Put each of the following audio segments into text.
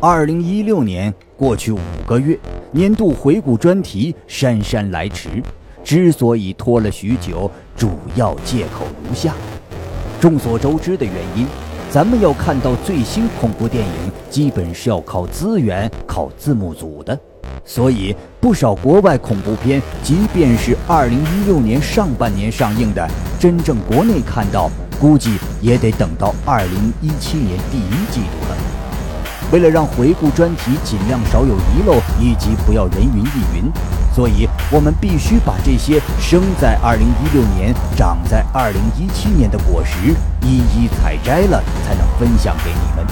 二零一六年过去五个月，年度回顾专题姗姗来迟。之所以拖了许久，主要借口如下：众所周知的原因，咱们要看到最新恐怖电影，基本是要靠资源、靠字幕组的。所以，不少国外恐怖片，即便是二零一六年上半年上映的，真正国内看到，估计也得等到二零一七年第一季度了。为了让回顾专题尽量少有遗漏，以及不要人云亦云，所以我们必须把这些生在二零一六年、长在二零一七年的果实一一采摘了，才能分享给你们。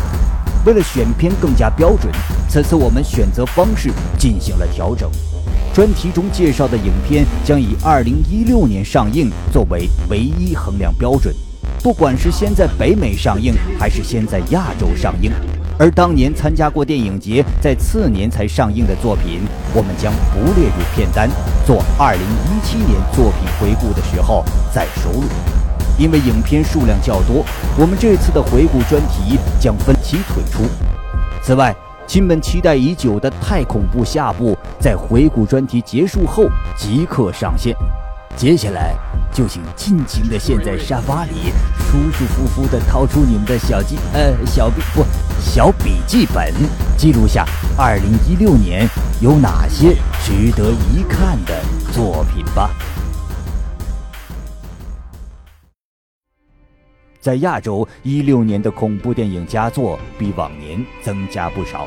为了选片更加标准，此次我们选择方式进行了调整。专题中介绍的影片将以2016年上映作为唯一衡量标准，不管是先在北美上映还是先在亚洲上映。而当年参加过电影节，在次年才上映的作品，我们将不列入片单，做2017年作品回顾的时候再收录。因为影片数量较多，我们这次的回顾专题将分期推出。此外，亲们期待已久的《太恐怖》下部在回顾专题结束后即刻上线。接下来就请尽情的陷在沙发里，舒舒服服的掏出你们的小记呃小笔不小笔记本，记录下2016年有哪些值得一看的作品吧。在亚洲，一六年的恐怖电影佳作比往年增加不少。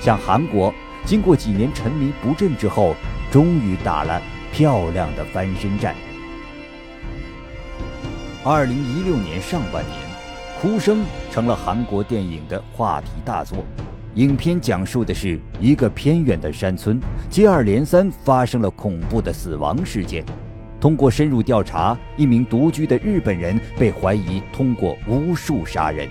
像韩国，经过几年沉迷不振之后，终于打了漂亮的翻身战。二零一六年上半年，《哭声》成了韩国电影的话题大作。影片讲述的是一个偏远的山村，接二连三发生了恐怖的死亡事件。通过深入调查，一名独居的日本人被怀疑通过巫术杀人。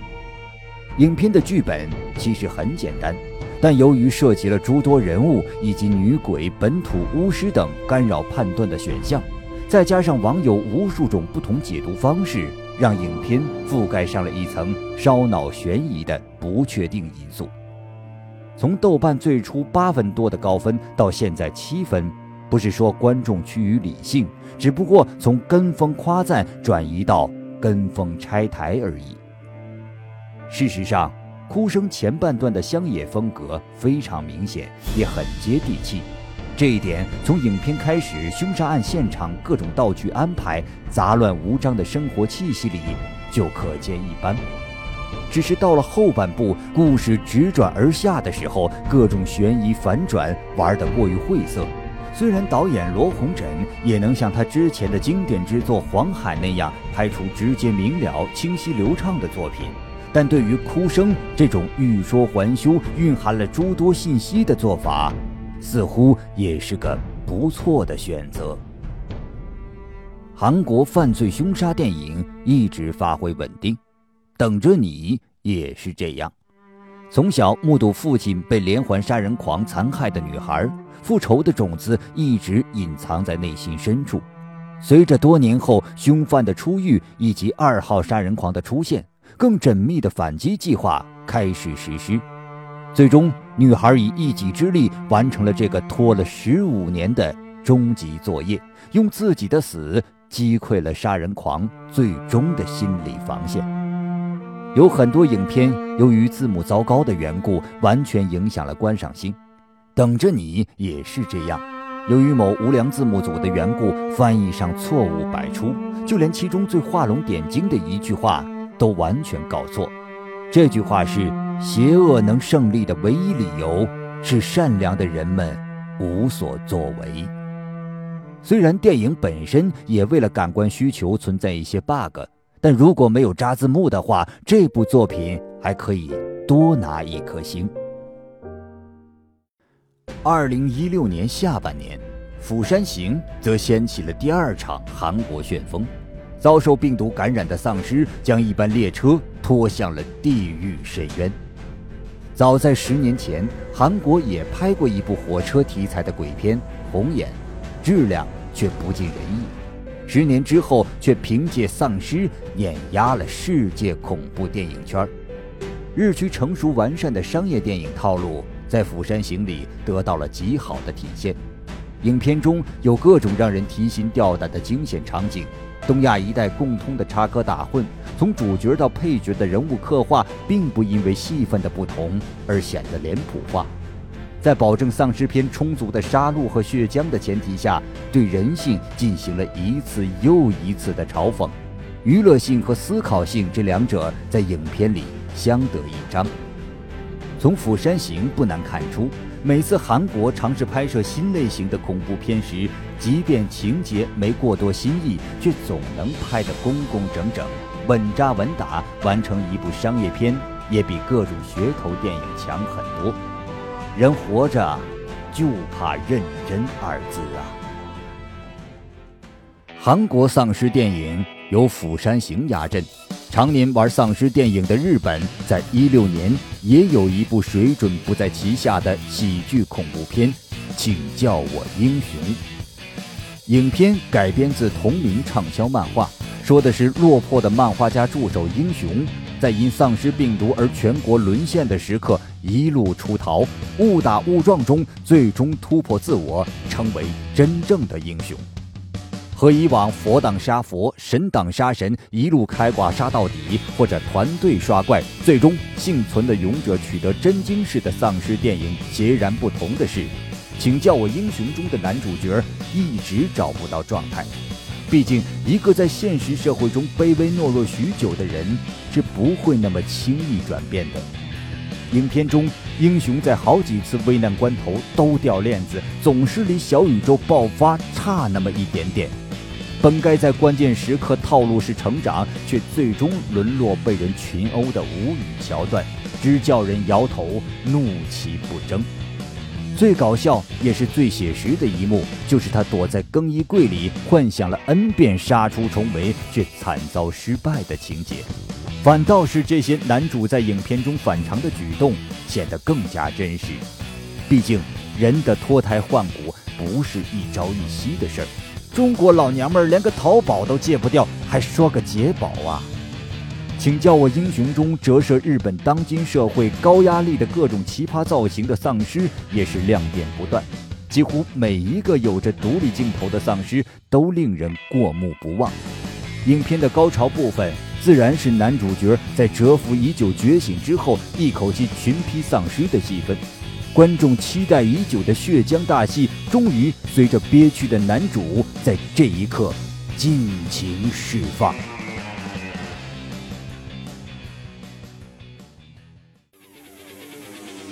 影片的剧本其实很简单，但由于涉及了诸多人物以及女鬼、本土巫师等干扰判断的选项，再加上网友无数种不同解读方式，让影片覆盖上了一层烧脑悬疑的不确定因素。从豆瓣最初八分多的高分到现在七分。不是说观众趋于理性，只不过从跟风夸赞转移到跟风拆台而已。事实上，哭声前半段的乡野风格非常明显，也很接地气。这一点从影片开始凶杀案现场各种道具安排、杂乱无章的生活气息里就可见一斑。只是到了后半部，故事直转而下的时候，各种悬疑反转玩得过于晦涩。虽然导演罗红枕也能像他之前的经典之作《黄海》那样拍出直接明了、清晰流畅的作品，但对于《哭声》这种欲说还休、蕴含了诸多信息的做法，似乎也是个不错的选择。韩国犯罪凶杀电影一直发挥稳定，等着你也是这样。从小目睹父亲被连环杀人狂残害的女孩。复仇的种子一直隐藏在内心深处，随着多年后凶犯的出狱以及二号杀人狂的出现，更缜密的反击计划开始实施。最终，女孩以一己之力完成了这个拖了十五年的终极作业，用自己的死击溃了杀人狂最终的心理防线。有很多影片由于字幕糟糕的缘故，完全影响了观赏性。等着你也是这样。由于某无良字幕组的缘故，翻译上错误百出，就连其中最画龙点睛的一句话都完全搞错。这句话是：“邪恶能胜利的唯一理由是善良的人们无所作为。”虽然电影本身也为了感官需求存在一些 bug，但如果没有扎字幕的话，这部作品还可以多拿一颗星。二零一六年下半年，《釜山行》则掀起了第二场韩国旋风，遭受病毒感染的丧尸将一班列车拖向了地狱深渊。早在十年前，韩国也拍过一部火车题材的鬼片《红眼》，质量却不尽人意。十年之后，却凭借丧尸碾压了世界恐怖电影圈。日趋成熟完善的商业电影套路在《釜山行》里得到了极好的体现。影片中有各种让人提心吊胆的惊险场景，东亚一带共通的插科打诨，从主角到配角的人物刻画，并不因为戏份的不同而显得脸谱化。在保证丧尸片充足的杀戮和血浆的前提下，对人性进行了一次又一次的嘲讽。娱乐性和思考性这两者在影片里相得益彰。从《釜山行》不难看出。每次韩国尝试拍摄新类型的恐怖片时，即便情节没过多新意，却总能拍得工工整整、稳扎稳打，完成一部商业片，也比各种噱头电影强很多。人活着，就怕认真二字啊！韩国丧尸电影由《釜山行》压阵。常年玩丧尸电影的日本，在一六年也有一部水准不在其下的喜剧恐怖片，请叫我英雄。影片改编自同名畅销漫画，说的是落魄的漫画家助手英雄，在因丧尸病毒而全国沦陷的时刻，一路出逃，误打误撞中，最终突破自我，成为真正的英雄。和以往佛挡杀佛，神挡杀神，一路开挂杀到底，或者团队刷怪，最终幸存的勇者取得真经式的丧尸电影截然不同的是，请叫我英雄中的男主角一直找不到状态。毕竟，一个在现实社会中卑微懦弱许久的人，是不会那么轻易转变的。影片中，英雄在好几次危难关头都掉链子，总是离小宇宙爆发差那么一点点。本该在关键时刻套路式成长，却最终沦落被人群殴的无语桥段，只叫人摇头怒其不争。最搞笑也是最写实的一幕，就是他躲在更衣柜里，幻想了 N 遍杀出重围，却惨遭失败的情节。反倒是这些男主在影片中反常的举动，显得更加真实。毕竟，人的脱胎换骨不是一朝一夕的事儿。中国老娘们儿连个淘宝都戒不掉，还说个解宝啊？请叫我英雄中折射日本当今社会高压力的各种奇葩造型的丧尸也是亮点不断，几乎每一个有着独立镜头的丧尸都令人过目不忘。影片的高潮部分自然是男主角在蛰伏已久觉醒之后，一口气群批丧尸的戏份。观众期待已久的血浆大戏，终于随着憋屈的男主在这一刻尽情释放。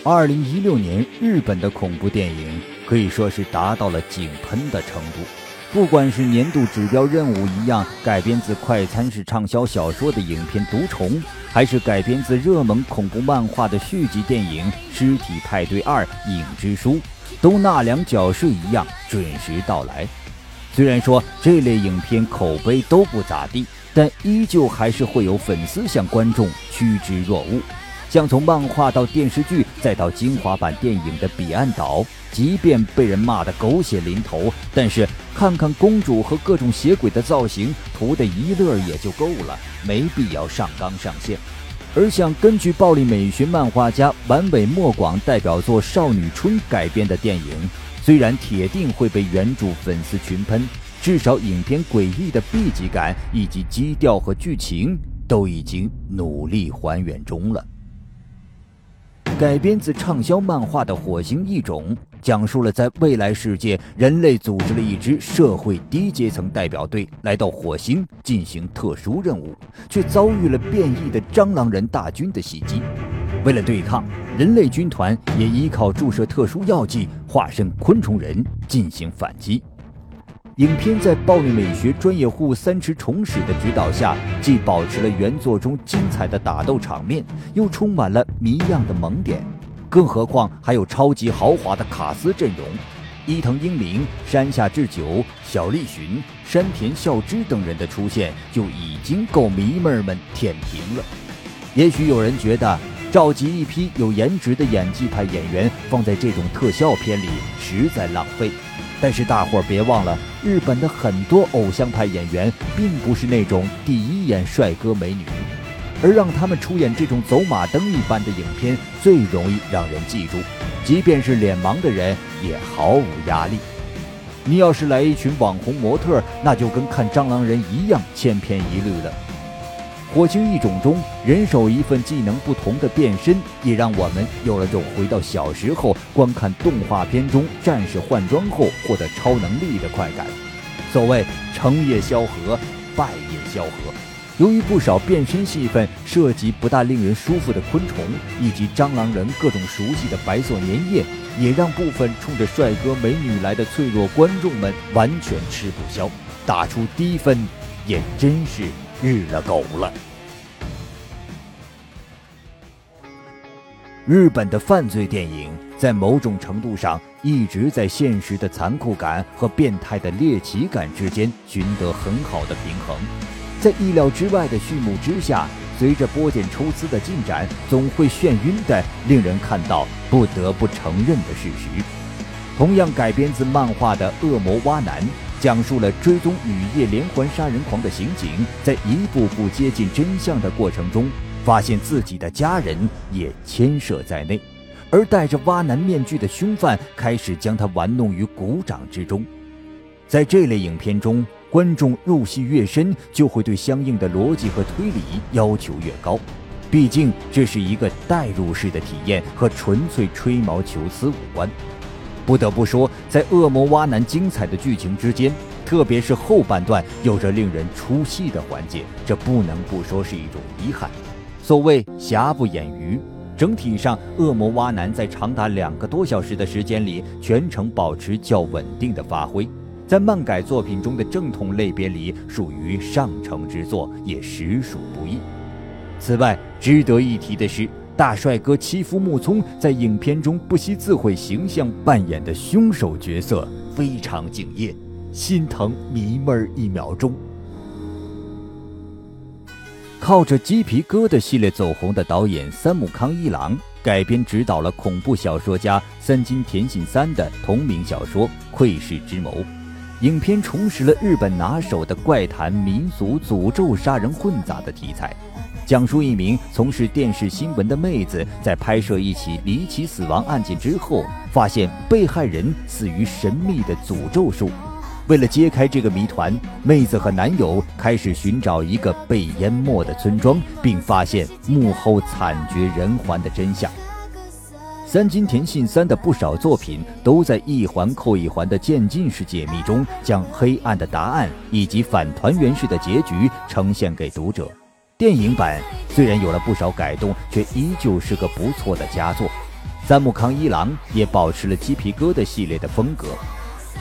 二零一六年，日本的恐怖电影可以说是达到了井喷的程度。不管是年度指标任务一样改编自快餐式畅销小说的影片《毒虫》，还是改编自热门恐怖漫画的续集电影《尸体派对二：影之书》，都纳凉缴税一样准时到来。虽然说这类影片口碑都不咋地，但依旧还是会有粉丝向观众趋之若鹜。像从漫画到电视剧，再到精华版电影的《彼岸岛》，即便被人骂得狗血淋头，但是看看公主和各种邪鬼的造型，图的一乐也就够了，没必要上纲上线。而像根据暴力美学漫画家丸尾莫广代表作《少女春》改编的电影，虽然铁定会被原著粉丝群喷，至少影片诡异的 B 级感以及基调和剧情都已经努力还原中了。改编自畅销漫画的《火星异种》，讲述了在未来世界，人类组织了一支社会低阶层代表队来到火星进行特殊任务，却遭遇了变异的蟑螂人大军的袭击。为了对抗，人类军团也依靠注射特殊药剂，化身昆虫人进行反击。影片在暴力美学专业户三池崇史的指导下，既保持了原作中精彩的打斗场面，又充满了谜样的萌点。更何况还有超级豪华的卡司阵容，伊藤英明、山下智久、小栗旬、山田孝之等人的出现就已经够迷妹们舔屏了。也许有人觉得，召集一批有颜值的演技派演员放在这种特效片里实在浪费。但是大伙儿别忘了，日本的很多偶像派演员并不是那种第一眼帅哥美女，而让他们出演这种走马灯一般的影片，最容易让人记住。即便是脸盲的人也毫无压力。你要是来一群网红模特，那就跟看蟑螂人一样千篇一律了。火星异种中人手一份技能不同的变身，也让我们有了种回到小时候观看动画片中战士换装后获得超能力的快感。所谓成也萧何，败也萧何。由于不少变身戏份涉及不大令人舒服的昆虫，以及蟑螂人各种熟悉的白色粘液，也让部分冲着帅哥美女来的脆弱观众们完全吃不消，打出低分也真是日了狗了。日本的犯罪电影在某种程度上一直在现实的残酷感和变态的猎奇感之间寻得很好的平衡。在意料之外的序幕之下，随着波剪抽丝的进展，总会眩晕的令人看到不得不承认的事实。同样改编自漫画的《恶魔蛙男》，讲述了追踪雨夜连环杀人狂的刑警，在一步步接近真相的过程中，发现自己的家人也牵涉在内，而戴着蛙男面具的凶犯开始将他玩弄于股掌之中。在这类影片中。观众入戏越深，就会对相应的逻辑和推理要求越高。毕竟这是一个代入式的体验，和纯粹吹毛求疵无关。不得不说，在《恶魔蛙男》精彩的剧情之间，特别是后半段有着令人出戏的环节，这不能不说是一种遗憾。所谓瑕不掩瑜，整体上《恶魔蛙男》在长达两个多小时的时间里，全程保持较稳定的发挥。在漫改作品中的正统类别里，属于上乘之作，也实属不易。此外，值得一提的是，大帅哥欺负木聪在影片中不惜自毁形象扮演的凶手角色非常敬业，心疼迷妹一秒钟。靠着鸡皮疙瘩系列走红的导演三木康一郎改编执导了恐怖小说家三津田信三的同名小说《窥视之谋》。影片重拾了日本拿手的怪谈、民俗、诅咒、杀人混杂的题材，讲述一名从事电视新闻的妹子在拍摄一起离奇死亡案件之后，发现被害人死于神秘的诅咒术。为了揭开这个谜团，妹子和男友开始寻找一个被淹没的村庄，并发现幕后惨绝人寰的真相。三津田信三的不少作品都在一环扣一环的渐进式解密中，将黑暗的答案以及反团圆式的结局呈现给读者。电影版虽然有了不少改动，却依旧是个不错的佳作。三木康一郎也保持了鸡皮疙瘩系列的风格。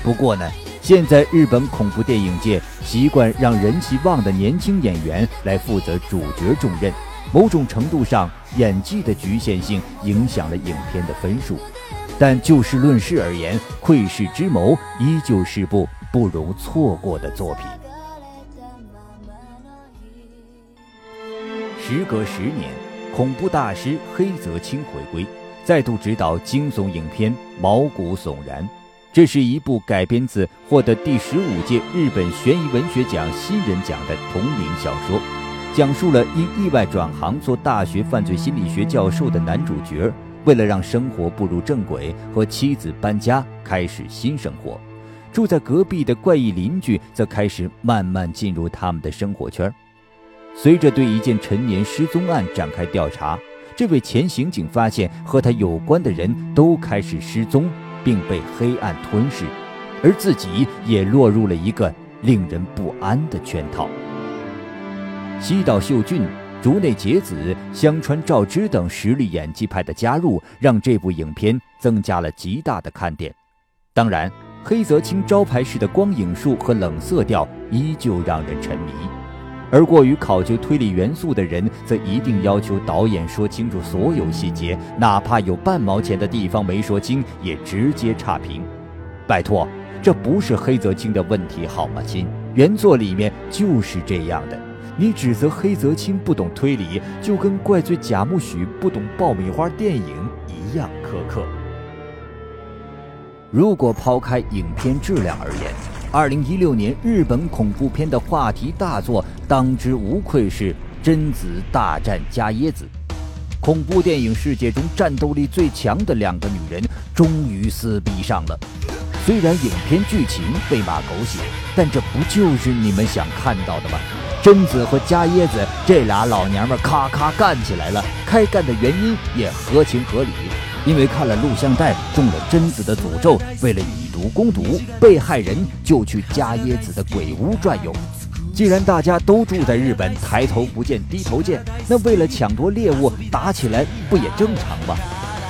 不过呢，现在日本恐怖电影界习惯让人气旺的年轻演员来负责主角重任。某种程度上，演技的局限性影响了影片的分数，但就事论事而言，《窥视之谋》依旧是部不容错过的作品。时隔十年，恐怖大师黑泽清回归，再度执导惊悚影片《毛骨悚然》，这是一部改编自获得第十五届日本悬疑文学奖新人奖的同名小说。讲述了因意外转行做大学犯罪心理学教授的男主角，为了让生活步入正轨，和妻子搬家开始新生活。住在隔壁的怪异邻居则开始慢慢进入他们的生活圈。随着对一件陈年失踪案展开调查，这位前刑警发现和他有关的人都开始失踪，并被黑暗吞噬，而自己也落入了一个令人不安的圈套。西岛秀俊、竹内结子、香川照之等实力演技派的加入，让这部影片增加了极大的看点。当然，黑泽清招牌式的光影术和冷色调依旧让人沉迷。而过于考究推理元素的人，则一定要求导演说清楚所有细节，哪怕有半毛钱的地方没说清，也直接差评。拜托，这不是黑泽清的问题好吗，亲？原作里面就是这样的。你指责黑泽清不懂推理，就跟怪罪贾木许不懂爆米花电影一样苛刻。如果抛开影片质量而言，二零一六年日本恐怖片的话题大作，当之无愧是《贞子大战伽椰子。恐怖电影世界中战斗力最强的两个女人终于撕逼上了。虽然影片剧情被骂狗血，但这不就是你们想看到的吗？贞子和伽椰子这俩老娘们咔咔干起来了，开干的原因也合情合理，因为看了录像带中了贞子的诅咒，为了以毒攻毒，被害人就去伽椰子的鬼屋转悠。既然大家都住在日本，抬头不见低头见，那为了抢夺猎物打起来不也正常吗？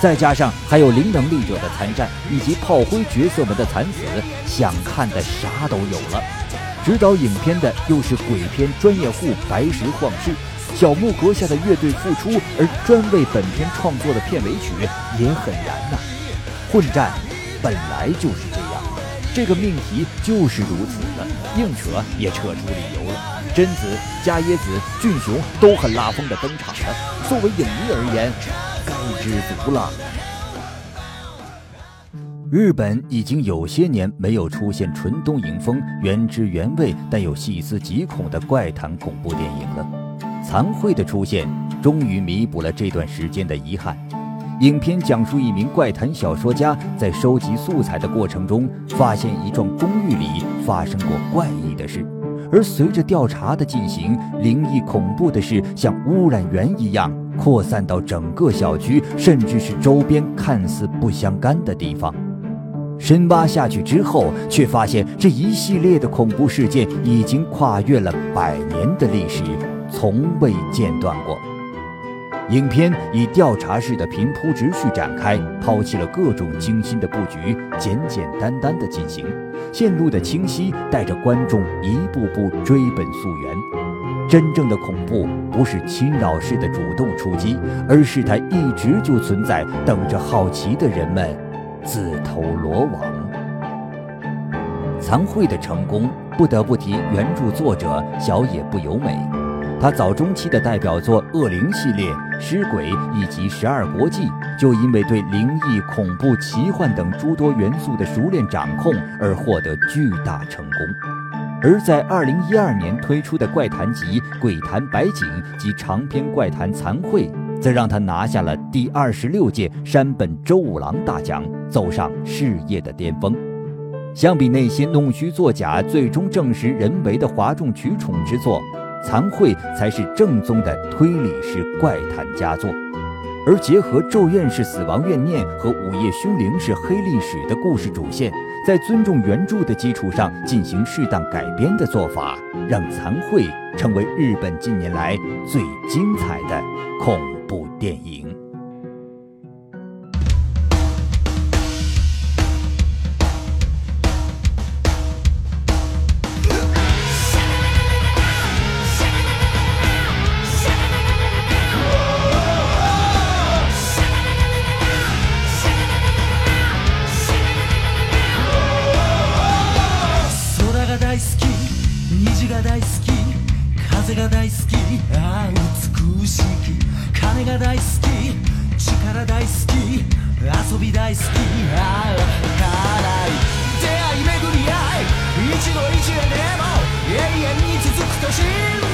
再加上还有零能力者的参战，以及炮灰角色们的惨死，想看的啥都有了。指导影片的又是鬼片专业户白石晃士，小木阁下的乐队复出而专为本片创作的片尾曲也很燃呐。混战本来就是这样。这个命题就是如此的，硬扯也扯出理由了。贞子、伽椰子、俊雄都很拉风的登场了。作为影迷而言，该知足了。日本已经有些年没有出现纯东影风、原汁原味但又细思极恐的怪谈恐怖电影了。残会的出现，终于弥补了这段时间的遗憾。影片讲述一名怪谈小说家在收集素材的过程中，发现一幢公寓里发生过怪异的事，而随着调查的进行，灵异恐怖的事像污染源一样扩散到整个小区，甚至是周边看似不相干的地方。深挖下去之后，却发现这一系列的恐怖事件已经跨越了百年的历史，从未间断过。影片以调查式的平铺直叙展开，抛弃了各种精心的布局，简简单单的进行，线路的清晰带着观众一步步追本溯源。真正的恐怖不是侵扰式的主动出击，而是它一直就存在，等着好奇的人们自投罗网。残会的成功不得不提原著作者小野不由美。他早中期的代表作《恶灵》系列、《尸鬼》以及《十二国记》，就因为对灵异、恐怖、奇幻等诸多元素的熟练掌控而获得巨大成功。而在2012年推出的怪谈集《鬼谈白景》及长篇怪谈《残会》，则让他拿下了第二十六届山本周五郎大奖，走上事业的巅峰。相比那些弄虚作假、最终证实人为的哗众取宠之作，残会才是正宗的推理式怪谈佳作，而结合咒怨式死亡怨念和午夜凶铃式黑历史的故事主线，在尊重原著的基础上进行适当改编的做法，让残会成为日本近年来最精彩的恐部电影。是